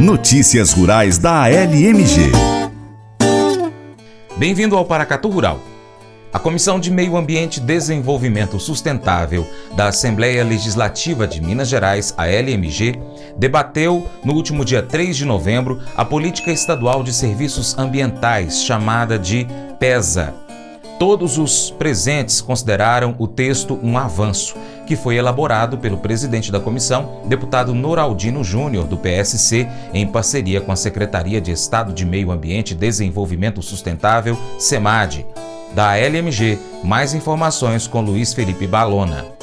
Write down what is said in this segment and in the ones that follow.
Notícias Rurais da ALMG. Bem-vindo ao Paracatu Rural. A Comissão de Meio Ambiente e Desenvolvimento Sustentável da Assembleia Legislativa de Minas Gerais, a LMG, debateu no último dia 3 de novembro a Política Estadual de Serviços Ambientais, chamada de PESA. Todos os presentes consideraram o texto um avanço, que foi elaborado pelo presidente da comissão, deputado Noraldino Júnior, do PSC, em parceria com a Secretaria de Estado de Meio Ambiente e Desenvolvimento Sustentável, SEMAD. Da LMG, mais informações com Luiz Felipe Balona.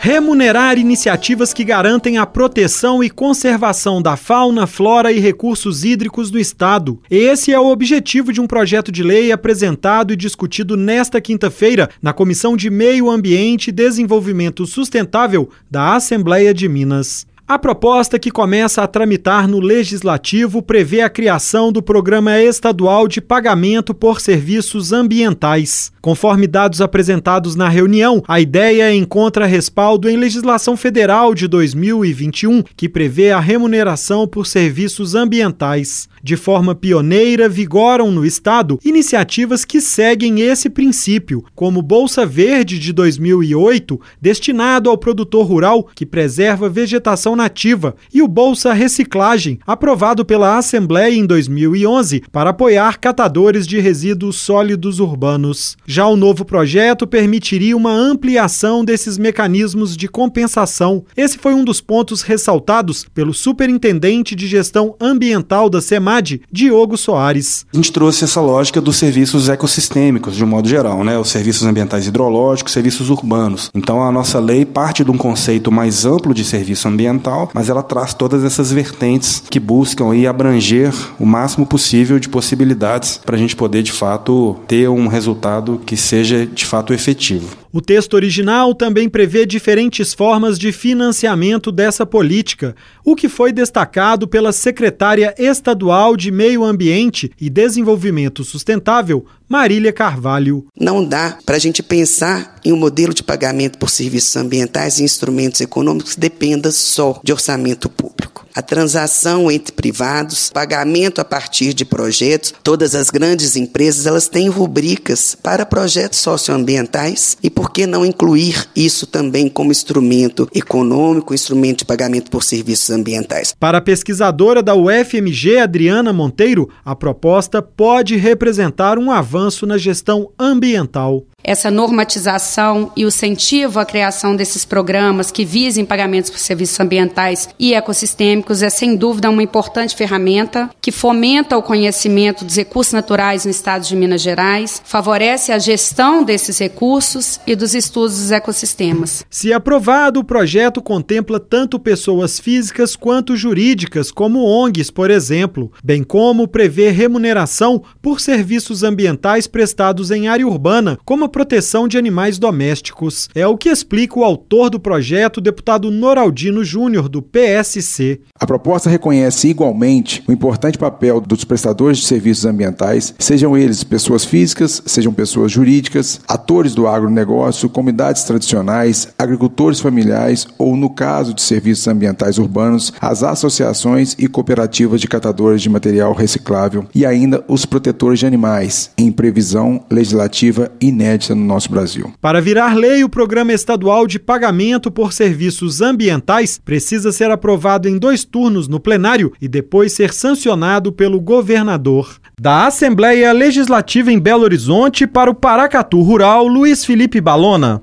Remunerar iniciativas que garantem a proteção e conservação da fauna, flora e recursos hídricos do Estado. Esse é o objetivo de um projeto de lei apresentado e discutido nesta quinta-feira na Comissão de Meio Ambiente e Desenvolvimento Sustentável da Assembleia de Minas. A proposta que começa a tramitar no Legislativo prevê a criação do Programa Estadual de Pagamento por Serviços Ambientais. Conforme dados apresentados na reunião, a ideia encontra respaldo em legislação federal de 2021, que prevê a remuneração por serviços ambientais. De forma pioneira, vigoram no Estado iniciativas que seguem esse princípio, como Bolsa Verde de 2008, destinado ao produtor rural que preserva vegetação nativa, e o Bolsa Reciclagem, aprovado pela Assembleia em 2011 para apoiar catadores de resíduos sólidos urbanos. Já o novo projeto permitiria uma ampliação desses mecanismos de compensação. Esse foi um dos pontos ressaltados pelo superintendente de gestão ambiental da SEMA Diogo Soares. A gente trouxe essa lógica dos serviços ecossistêmicos, de um modo geral, né? Os serviços ambientais hidrológicos, serviços urbanos. Então a nossa lei parte de um conceito mais amplo de serviço ambiental, mas ela traz todas essas vertentes que buscam aí abranger o máximo possível de possibilidades para a gente poder de fato ter um resultado que seja de fato efetivo. O texto original também prevê diferentes formas de financiamento dessa política, o que foi destacado pela secretária estadual de Meio Ambiente e Desenvolvimento Sustentável, Marília Carvalho. Não dá para a gente pensar em um modelo de pagamento por serviços ambientais e instrumentos econômicos que dependa só de orçamento público. A transação entre privados, pagamento a partir de projetos, todas as grandes empresas elas têm rubricas para projetos socioambientais e por que não incluir isso também como instrumento econômico, instrumento de pagamento por serviços ambientais? Para a pesquisadora da UFMG, Adriana Monteiro, a proposta pode representar um avanço na gestão ambiental essa normatização e o incentivo à criação desses programas que visem pagamentos por serviços ambientais e ecossistêmicos é sem dúvida uma importante ferramenta que fomenta o conhecimento dos recursos naturais no estado de Minas Gerais, favorece a gestão desses recursos e dos estudos dos ecossistemas. Se aprovado, o projeto contempla tanto pessoas físicas quanto jurídicas, como ONGs, por exemplo, bem como prevê remuneração por serviços ambientais prestados em área urbana, como a proteção de animais domésticos. É o que explica o autor do projeto, deputado Noraldino Júnior, do PSC. A proposta reconhece igualmente o importante papel dos prestadores de serviços ambientais, sejam eles pessoas físicas, sejam pessoas jurídicas, atores do agronegócio, comunidades tradicionais, agricultores familiares ou, no caso de serviços ambientais urbanos, as associações e cooperativas de catadores de material reciclável e ainda os protetores de animais, em previsão legislativa inédita no nosso Brasil. Para virar lei, o Programa Estadual de Pagamento por Serviços Ambientais precisa ser aprovado em dois turnos no plenário e depois ser sancionado pelo governador. Da Assembleia Legislativa em Belo Horizonte para o Paracatu Rural, Luiz Felipe Balona.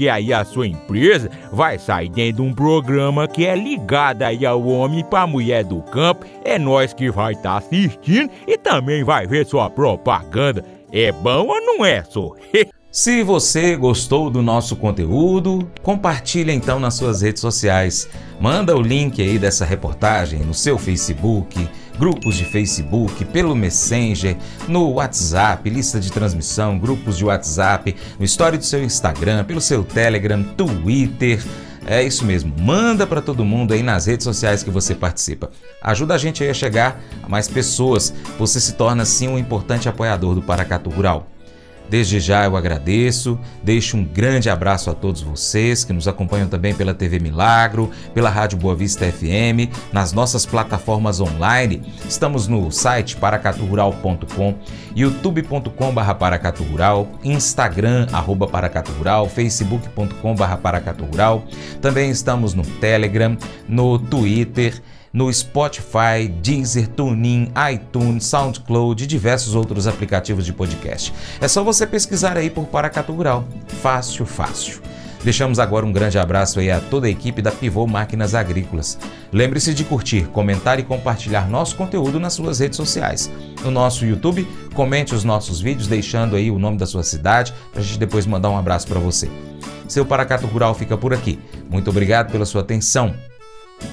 aí a sua empresa vai sair dentro de um programa que é ligado aí ao homem para mulher do campo. É nós que vai estar tá assistindo e também vai ver sua propaganda. É bom ou não é, só? Se você gostou do nosso conteúdo, compartilhe então nas suas redes sociais. Manda o link aí dessa reportagem no seu Facebook, grupos de Facebook, pelo Messenger, no WhatsApp, lista de transmissão, grupos de WhatsApp, no story do seu Instagram, pelo seu Telegram, Twitter. É isso mesmo, manda para todo mundo aí nas redes sociais que você participa. Ajuda a gente aí a chegar a mais pessoas. Você se torna assim um importante apoiador do Paracatu Rural. Desde já eu agradeço, deixo um grande abraço a todos vocês que nos acompanham também pela TV Milagro, pela Rádio Boa Vista FM, nas nossas plataformas online. Estamos no site paracaturural.com, youtube.com.br paracaturural, instagram arroba paracaturural, facebook.com.br paracaturural. Também estamos no Telegram, no Twitter no Spotify, Deezer, TuneIn, iTunes, SoundCloud e diversos outros aplicativos de podcast. É só você pesquisar aí por Paracatu Rural. Fácil, fácil. Deixamos agora um grande abraço aí a toda a equipe da Pivô Máquinas Agrícolas. Lembre-se de curtir, comentar e compartilhar nosso conteúdo nas suas redes sociais. No nosso YouTube, comente os nossos vídeos deixando aí o nome da sua cidade para a gente depois mandar um abraço para você. Seu Paracato Rural fica por aqui. Muito obrigado pela sua atenção.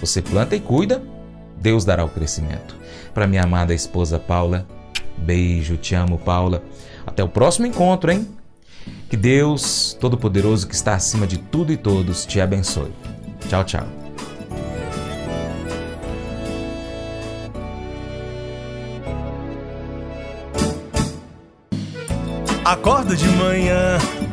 Você planta e cuida, Deus dará o crescimento. Para minha amada esposa Paula, beijo, te amo, Paula. Até o próximo encontro, hein? Que Deus Todo-Poderoso, que está acima de tudo e todos, te abençoe. Tchau, tchau. Acordo de manhã